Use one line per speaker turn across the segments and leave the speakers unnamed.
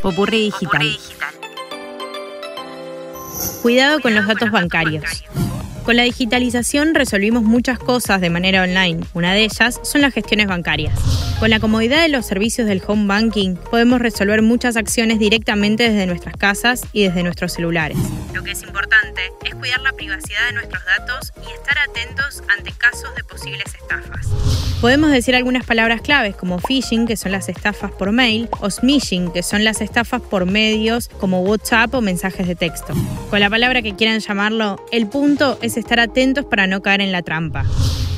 Popurrí digital. Cuidado con los datos bancarios. Con la digitalización resolvimos muchas cosas de manera online. Una de ellas son las gestiones bancarias. Con la comodidad de los servicios del home banking, podemos resolver muchas acciones directamente desde nuestras casas y desde nuestros celulares. Lo que es importante es cuidar la privacidad de nuestros datos y estar atentos ante casos de posibles estafas. Podemos decir algunas palabras claves como phishing, que son las estafas por mail, o smishing, que son las estafas por medios como WhatsApp o mensajes de texto. Con la palabra que quieran llamarlo, el punto es estar atentos para no caer en la trampa.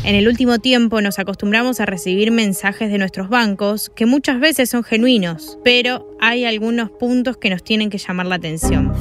En el último tiempo nos acostumbramos a recibir mensajes de nuestros bancos que muchas veces son genuinos, pero hay algunos puntos que nos tienen que llamar la atención.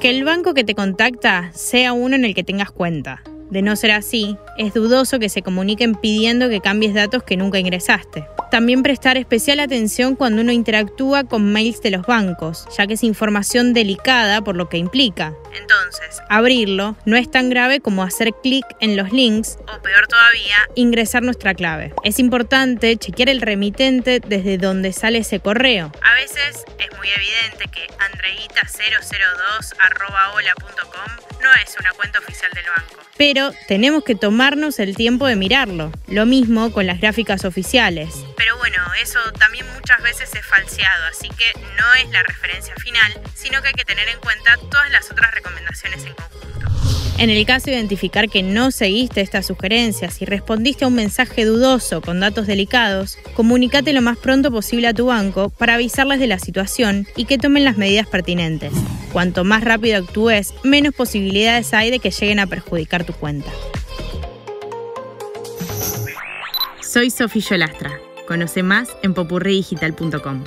Que el banco que te contacta sea uno en el que tengas cuenta. De no ser así, es dudoso que se comuniquen pidiendo que cambies datos que nunca ingresaste. También prestar especial atención cuando uno interactúa con mails de los bancos, ya que es información delicada por lo que implica. Entonces, abrirlo no es tan grave como hacer clic en los links o peor todavía, ingresar nuestra clave. Es importante chequear el remitente desde donde sale ese correo. A veces es muy evidente que andreita002.hola.com no es una cuenta oficial del banco. Pero tenemos que tomarnos el tiempo de mirarlo. Lo mismo con las gráficas oficiales. Eso también muchas veces es falseado, así que no es la referencia final, sino que hay que tener en cuenta todas las otras recomendaciones en conjunto. En el caso de identificar que no seguiste estas sugerencias y respondiste a un mensaje dudoso con datos delicados, comunícate lo más pronto posible a tu banco para avisarles de la situación y que tomen las medidas pertinentes. Cuanto más rápido actúes, menos posibilidades hay de que lleguen a perjudicar tu cuenta. Soy Sofía Yolastra. Conoce más en popurridigital.com.